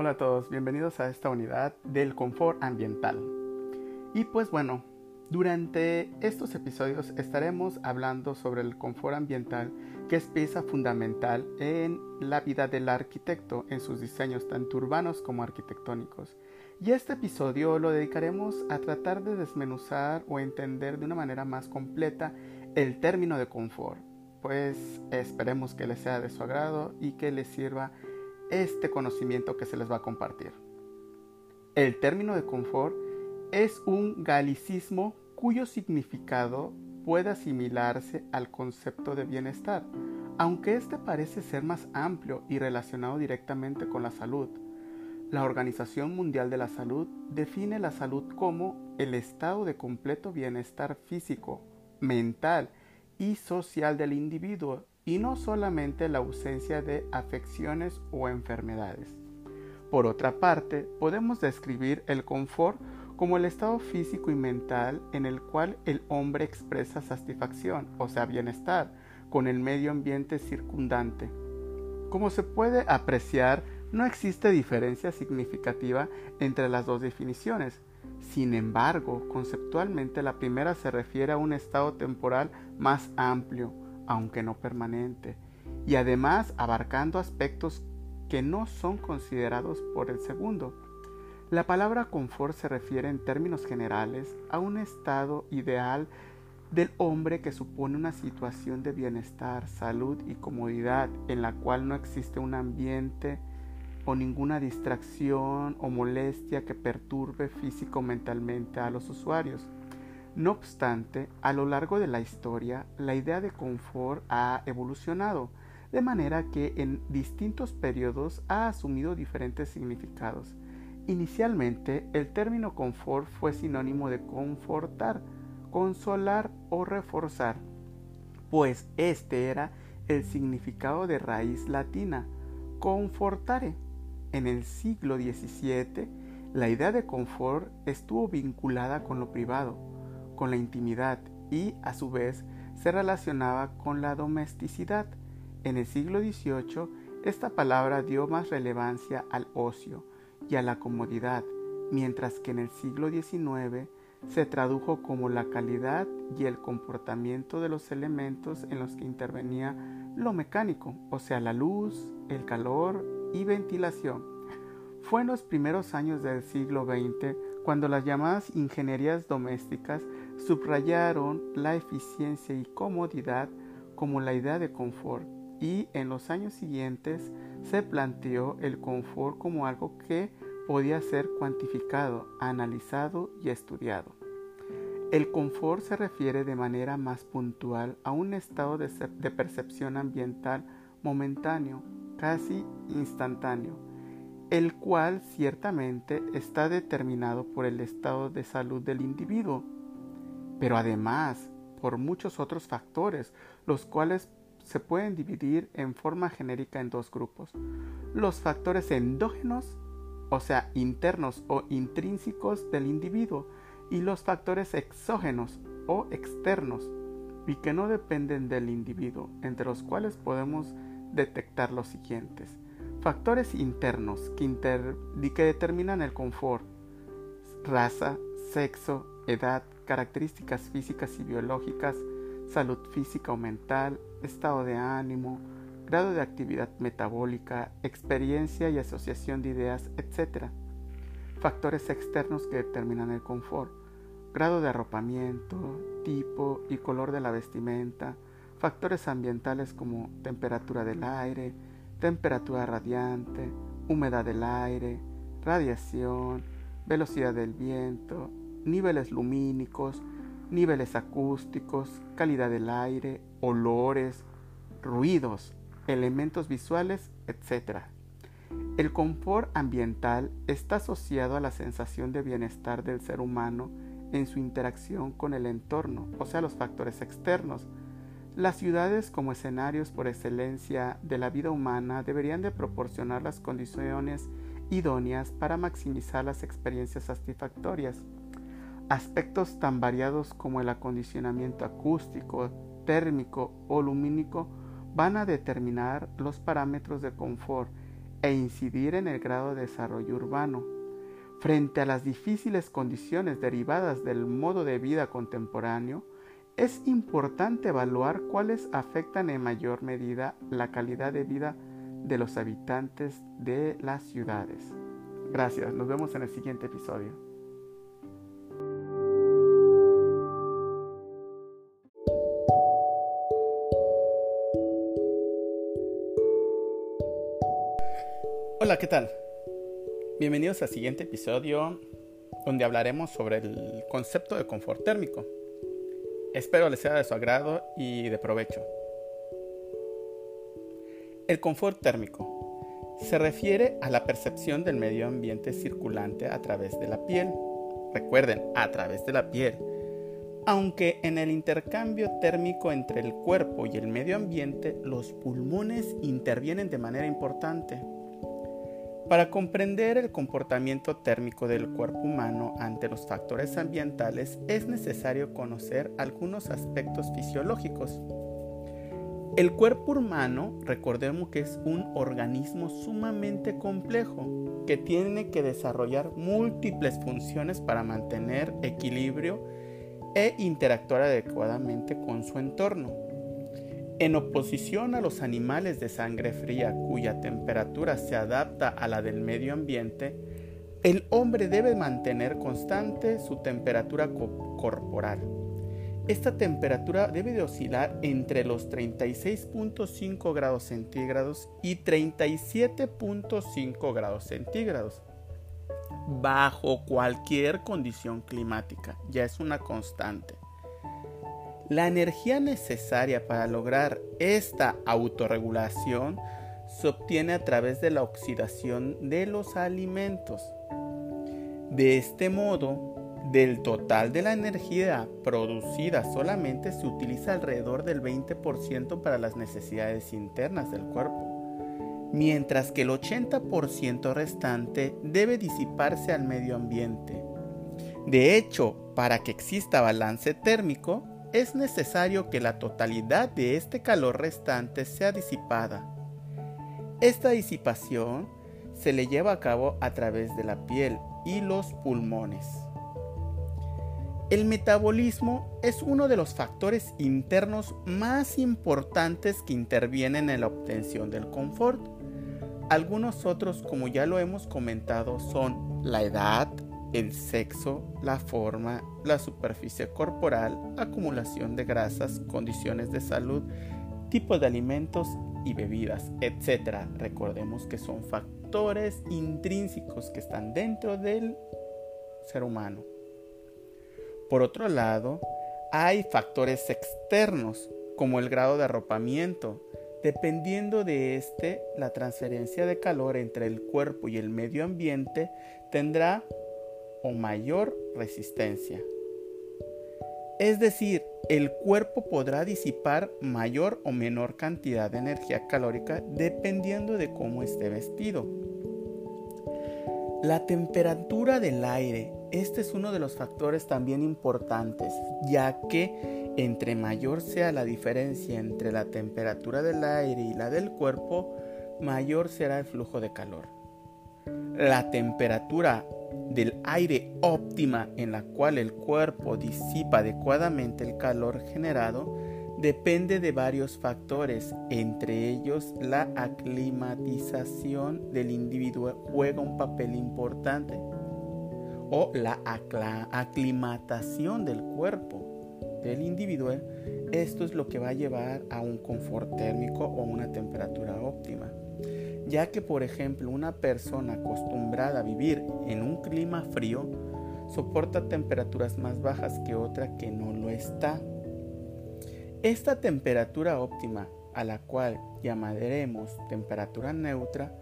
Hola a todos, bienvenidos a esta unidad del confort ambiental. Y pues bueno, durante estos episodios estaremos hablando sobre el confort ambiental, que es pieza fundamental en la vida del arquitecto en sus diseños tanto urbanos como arquitectónicos. Y este episodio lo dedicaremos a tratar de desmenuzar o entender de una manera más completa el término de confort, pues esperemos que les sea de su agrado y que les sirva este conocimiento que se les va a compartir. El término de confort es un galicismo cuyo significado puede asimilarse al concepto de bienestar, aunque este parece ser más amplio y relacionado directamente con la salud. La Organización Mundial de la Salud define la salud como el estado de completo bienestar físico, mental y social del individuo y no solamente la ausencia de afecciones o enfermedades. Por otra parte, podemos describir el confort como el estado físico y mental en el cual el hombre expresa satisfacción, o sea, bienestar, con el medio ambiente circundante. Como se puede apreciar, no existe diferencia significativa entre las dos definiciones. Sin embargo, conceptualmente la primera se refiere a un estado temporal más amplio, aunque no permanente, y además abarcando aspectos que no son considerados por el segundo. La palabra confort se refiere en términos generales a un estado ideal del hombre que supone una situación de bienestar, salud y comodidad en la cual no existe un ambiente o ninguna distracción o molestia que perturbe físico o mentalmente a los usuarios. No obstante, a lo largo de la historia, la idea de confort ha evolucionado, de manera que en distintos periodos ha asumido diferentes significados. Inicialmente, el término confort fue sinónimo de confortar, consolar o reforzar, pues este era el significado de raíz latina, confortare. En el siglo XVII, la idea de confort estuvo vinculada con lo privado, con la intimidad y, a su vez, se relacionaba con la domesticidad. En el siglo XVIII, esta palabra dio más relevancia al ocio y a la comodidad, mientras que en el siglo XIX se tradujo como la calidad y el comportamiento de los elementos en los que intervenía lo mecánico, o sea, la luz, el calor y ventilación. Fue en los primeros años del siglo XX cuando las llamadas ingenierías domésticas subrayaron la eficiencia y comodidad como la idea de confort y en los años siguientes se planteó el confort como algo que podía ser cuantificado, analizado y estudiado. El confort se refiere de manera más puntual a un estado de, de percepción ambiental momentáneo, casi instantáneo, el cual ciertamente está determinado por el estado de salud del individuo pero además por muchos otros factores, los cuales se pueden dividir en forma genérica en dos grupos. Los factores endógenos, o sea, internos o intrínsecos del individuo, y los factores exógenos o externos, y que no dependen del individuo, entre los cuales podemos detectar los siguientes. Factores internos que, que determinan el confort, raza, sexo, edad, características físicas y biológicas, salud física o mental, estado de ánimo, grado de actividad metabólica, experiencia y asociación de ideas, etc. Factores externos que determinan el confort, grado de arropamiento, tipo y color de la vestimenta, factores ambientales como temperatura del aire, temperatura radiante, humedad del aire, radiación, velocidad del viento, niveles lumínicos, niveles acústicos, calidad del aire, olores, ruidos, elementos visuales, etc. El confort ambiental está asociado a la sensación de bienestar del ser humano en su interacción con el entorno, o sea, los factores externos. Las ciudades como escenarios por excelencia de la vida humana deberían de proporcionar las condiciones idóneas para maximizar las experiencias satisfactorias. Aspectos tan variados como el acondicionamiento acústico, térmico o lumínico van a determinar los parámetros de confort e incidir en el grado de desarrollo urbano. Frente a las difíciles condiciones derivadas del modo de vida contemporáneo, es importante evaluar cuáles afectan en mayor medida la calidad de vida de los habitantes de las ciudades. Gracias, nos vemos en el siguiente episodio. Hola, ¿qué tal? Bienvenidos al siguiente episodio donde hablaremos sobre el concepto de confort térmico. Espero les sea de su agrado y de provecho. El confort térmico se refiere a la percepción del medio ambiente circulante a través de la piel. Recuerden, a través de la piel. Aunque en el intercambio térmico entre el cuerpo y el medio ambiente los pulmones intervienen de manera importante. Para comprender el comportamiento térmico del cuerpo humano ante los factores ambientales es necesario conocer algunos aspectos fisiológicos. El cuerpo humano, recordemos que es un organismo sumamente complejo que tiene que desarrollar múltiples funciones para mantener equilibrio e interactuar adecuadamente con su entorno. En oposición a los animales de sangre fría cuya temperatura se adapta a la del medio ambiente, el hombre debe mantener constante su temperatura corporal. Esta temperatura debe de oscilar entre los 36.5 grados centígrados y 37.5 grados centígrados bajo cualquier condición climática, ya es una constante. La energía necesaria para lograr esta autorregulación se obtiene a través de la oxidación de los alimentos. De este modo, del total de la energía producida solamente se utiliza alrededor del 20% para las necesidades internas del cuerpo, mientras que el 80% restante debe disiparse al medio ambiente. De hecho, para que exista balance térmico, es necesario que la totalidad de este calor restante sea disipada. Esta disipación se le lleva a cabo a través de la piel y los pulmones. El metabolismo es uno de los factores internos más importantes que intervienen en la obtención del confort. Algunos otros, como ya lo hemos comentado, son la edad, el sexo, la forma, la superficie corporal, acumulación de grasas, condiciones de salud, tipo de alimentos y bebidas, etc. Recordemos que son factores intrínsecos que están dentro del ser humano. Por otro lado, hay factores externos como el grado de arropamiento. Dependiendo de este, la transferencia de calor entre el cuerpo y el medio ambiente tendrá o mayor resistencia. Es decir, el cuerpo podrá disipar mayor o menor cantidad de energía calórica dependiendo de cómo esté vestido. La temperatura del aire, este es uno de los factores también importantes, ya que entre mayor sea la diferencia entre la temperatura del aire y la del cuerpo, mayor será el flujo de calor. La temperatura del aire óptima en la cual el cuerpo disipa adecuadamente el calor generado depende de varios factores, entre ellos la aclimatización del individuo juega un papel importante o la aclimatación del cuerpo del individuo. Esto es lo que va a llevar a un confort térmico o una temperatura óptima ya que por ejemplo una persona acostumbrada a vivir en un clima frío soporta temperaturas más bajas que otra que no lo está. Esta temperatura óptima, a la cual llamaremos temperatura neutra,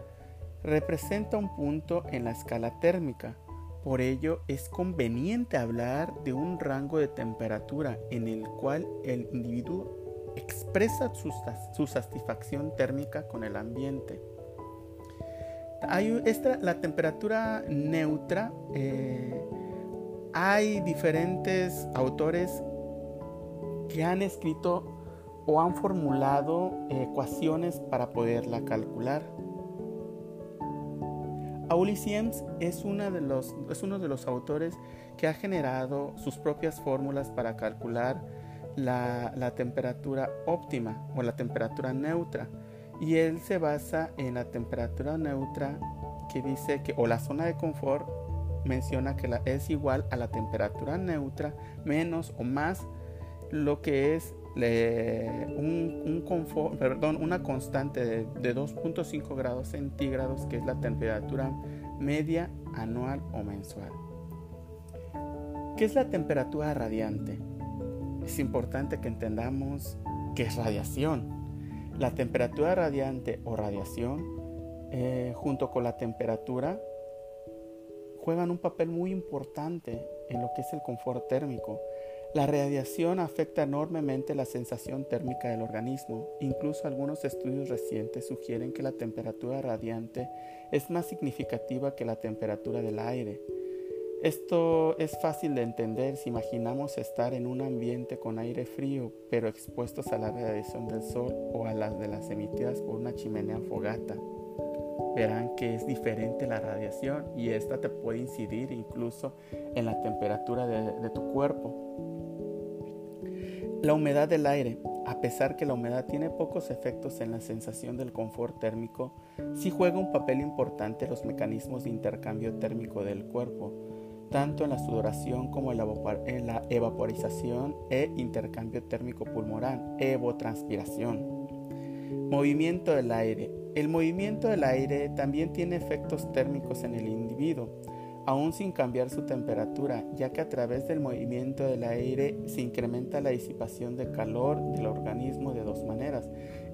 representa un punto en la escala térmica. Por ello es conveniente hablar de un rango de temperatura en el cual el individuo expresa su, su satisfacción térmica con el ambiente. Hay esta, la temperatura neutra, eh, hay diferentes autores que han escrito o han formulado ecuaciones para poderla calcular. Auli Siems es, de los, es uno de los autores que ha generado sus propias fórmulas para calcular la, la, temperatura óptima o la temperatura neutra. Y él se basa en la temperatura neutra que dice que, o la zona de confort menciona que es igual a la temperatura neutra menos o más lo que es un, confort, perdón, una constante de, de 2.5 grados centígrados que es la temperatura media anual o mensual. ¿Qué es la temperatura radiante? Es importante que entendamos qué es radiación. La temperatura radiante o radiación, eh, junto con la temperatura, juegan un papel muy importante en lo que es el confort térmico. La radiación afecta enormemente la sensación térmica del organismo. Incluso algunos estudios recientes sugieren que la temperatura radiante es más significativa que la temperatura del aire. Esto es fácil de entender si imaginamos estar en un ambiente con aire frío, pero expuestos a la radiación del sol o a las de las emitidas por una chimenea fogata. Verán que es diferente la radiación y esta te puede incidir incluso en la temperatura de, tu cuerpo. La humedad del aire. A pesar que la humedad tiene pocos efectos en la sensación del confort térmico, sí juega un papel importante en los mecanismos de intercambio térmico del cuerpo tanto en la sudoración como en la, evaporización e intercambio térmico pulmonar, evotranspiración. Movimiento del aire. El movimiento del aire también tiene efectos térmicos en el individuo, aún sin cambiar su temperatura, ya que a través del movimiento del aire se incrementa la disipación de calor del organismo de dos maneras,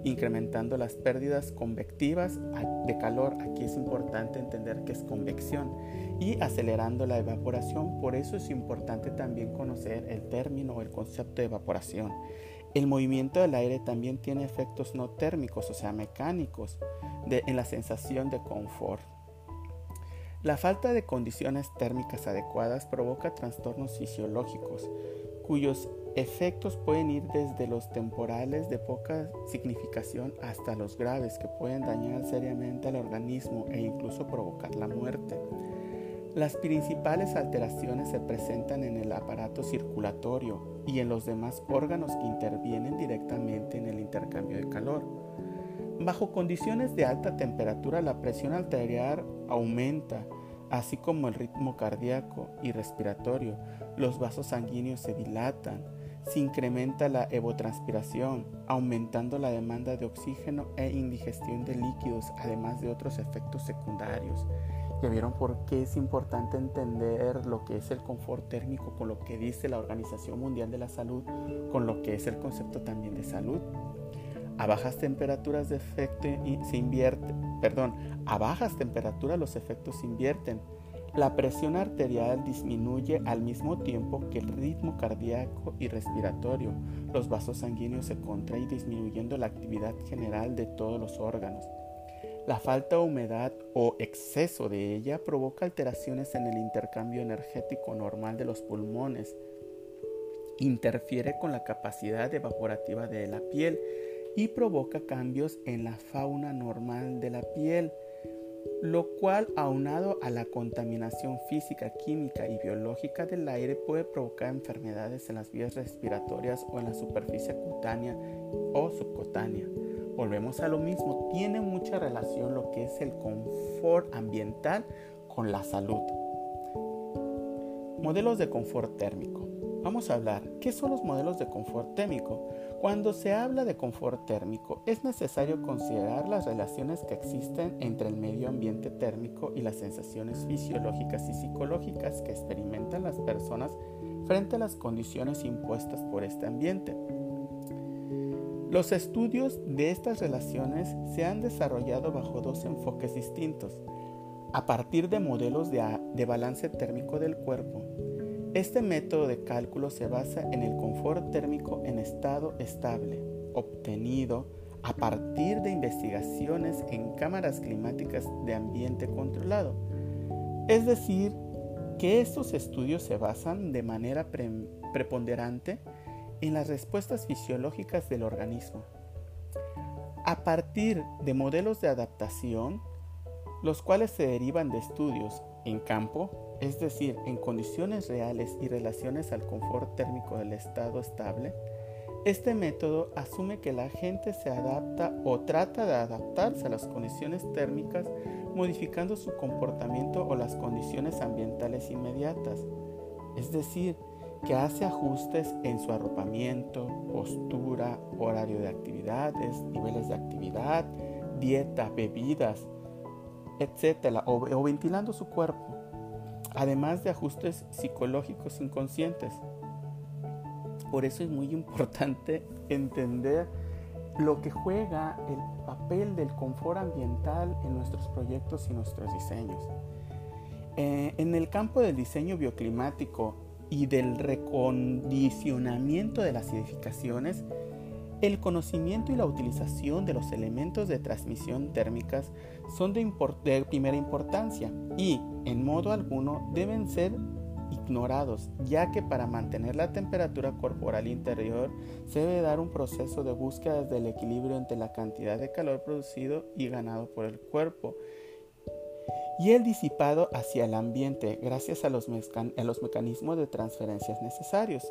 incrementando las pérdidas convectivas de calor, aquí es importante entender que es convección, y acelerando la evaporación, por eso es importante también conocer el término o el concepto de evaporación. El movimiento del aire también tiene efectos no térmicos, o sea, mecánicos, en la sensación de confort. La falta de condiciones térmicas adecuadas provoca trastornos fisiológicos, cuyos efectos pueden ir desde los temporales de poca significación hasta los graves que pueden dañar seriamente al organismo e incluso provocar la muerte. Las principales alteraciones se presentan en el aparato circulatorio y en los demás órganos que intervienen directamente en el intercambio de calor. Bajo condiciones de alta temperatura la presión arterial aumenta, así como el ritmo cardíaco y respiratorio. Los vasos sanguíneos se dilatan, se incrementa la evotranspiración, aumentando la demanda de oxígeno e indigestión de líquidos, además de otros efectos secundarios. ¿Ya vieron por qué es importante entender lo que es el confort térmico con lo que dice la Organización Mundial de la Salud, con lo que es el concepto también de salud? A bajas temperaturas de efecto se invierte, perdón, a bajas temperaturas los efectos se invierten la presión arterial disminuye al mismo tiempo que el ritmo cardíaco y respiratorio. Los vasos sanguíneos se contraen disminuyendo la actividad general de todos los órganos. La falta de humedad o exceso de ella provoca alteraciones en el intercambio energético normal de los pulmones. Interfiere con la capacidad evaporativa de la piel y provoca cambios en la fauna normal de la piel lo cual aunado a la contaminación física, química y biológica del aire puede provocar enfermedades en las vías respiratorias o en la superficie cutánea o subcutánea. Volvemos a lo mismo, tiene mucha relación lo que es el confort ambiental con la salud. Modelos de confort térmico. Vamos a hablar, ¿qué son los modelos de confort térmico? Cuando se habla de confort térmico, es necesario considerar las relaciones que existen entre el medio ambiente térmico y las sensaciones fisiológicas y psicológicas que experimentan las personas frente a las condiciones impuestas por este ambiente. Los estudios de estas relaciones se han desarrollado bajo dos enfoques distintos, a partir de modelos de, balance térmico del cuerpo este método de cálculo se basa en el confort térmico en estado estable, obtenido a partir de investigaciones en cámaras climáticas de ambiente controlado. Es decir, que estos estudios se basan de manera preponderante en las respuestas fisiológicas del organismo. A partir de modelos de adaptación, los cuales se derivan de estudios en campo, es decir, en condiciones reales y relaciones al confort térmico del estado estable, este método asume que la gente se adapta o trata de adaptarse a las condiciones térmicas modificando su comportamiento o las condiciones ambientales inmediatas, es decir, que hace ajustes en su arropamiento, postura, horario de actividades, niveles de actividad, dieta, bebidas, etc. O, ventilando su cuerpo, además de ajustes psicológicos inconscientes. Por eso es muy importante entender lo que juega el papel del confort ambiental en nuestros proyectos y nuestros diseños. Eh, en el campo del diseño bioclimático y del recondicionamiento de las edificaciones, el conocimiento y la utilización de los elementos de transmisión térmicas son de, de primera importancia y, en modo alguno, deben ser ignorados, ya que para mantener la temperatura corporal interior se debe dar un proceso de búsqueda del equilibrio entre la cantidad de calor producido y ganado por el cuerpo y el disipado hacia el ambiente gracias a los, mecanismos de transferencias necesarios.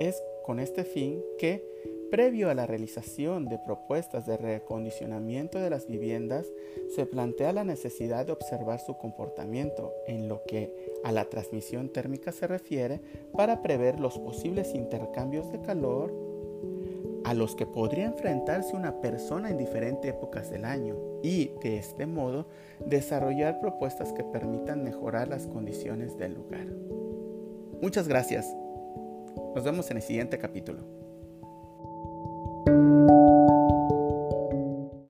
Es con este fin que Previo a la realización de propuestas de reacondicionamiento de las viviendas, se plantea la necesidad de observar su comportamiento en lo que a la transmisión térmica se refiere para prever los posibles intercambios de calor a los que podría enfrentarse una persona en diferentes épocas del año y, de este modo, desarrollar propuestas que permitan mejorar las condiciones del lugar. Muchas gracias. Nos vemos en el siguiente capítulo.